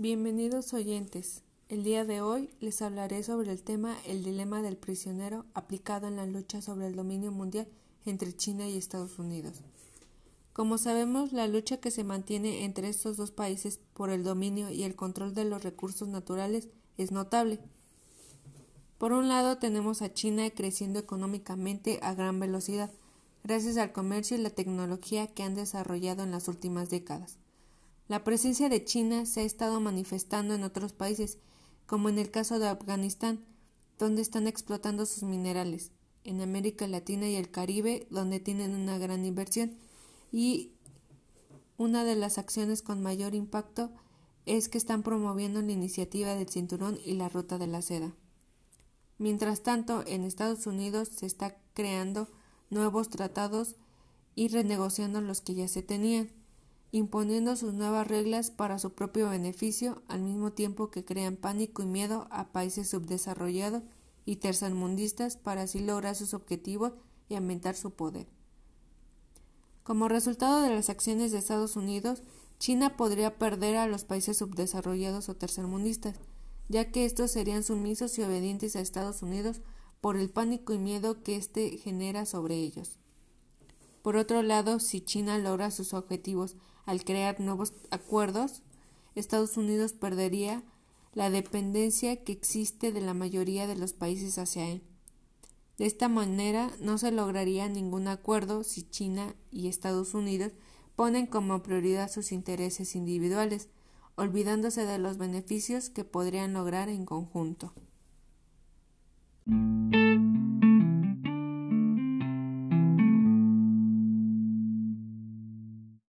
Bienvenidos oyentes. El día de hoy les hablaré sobre el tema El dilema del prisionero aplicado en la lucha sobre el dominio mundial entre China y Estados Unidos. Como sabemos, la lucha que se mantiene entre estos dos países por el dominio y el control de los recursos naturales es notable. Por un lado tenemos a China creciendo económicamente a gran velocidad, gracias al comercio y la tecnología que han desarrollado en las últimas décadas. La presencia de China se ha estado manifestando en otros países, como en el caso de Afganistán, donde están explotando sus minerales, en América Latina y el Caribe, donde tienen una gran inversión, y una de las acciones con mayor impacto es que están promoviendo la iniciativa del cinturón y la ruta de la seda. Mientras tanto, en Estados Unidos se está creando nuevos tratados y renegociando los que ya se tenían imponiendo sus nuevas reglas para su propio beneficio, al mismo tiempo que crean pánico y miedo a países subdesarrollados y tercermundistas para así lograr sus objetivos y aumentar su poder. Como resultado de las acciones de Estados Unidos, China podría perder a los países subdesarrollados o tercermundistas, ya que estos serían sumisos y obedientes a Estados Unidos por el pánico y miedo que éste genera sobre ellos. Por otro lado, si China logra sus objetivos al crear nuevos acuerdos, Estados Unidos perdería la dependencia que existe de la mayoría de los países hacia él. De esta manera no se lograría ningún acuerdo si China y Estados Unidos ponen como prioridad sus intereses individuales, olvidándose de los beneficios que podrían lograr en conjunto.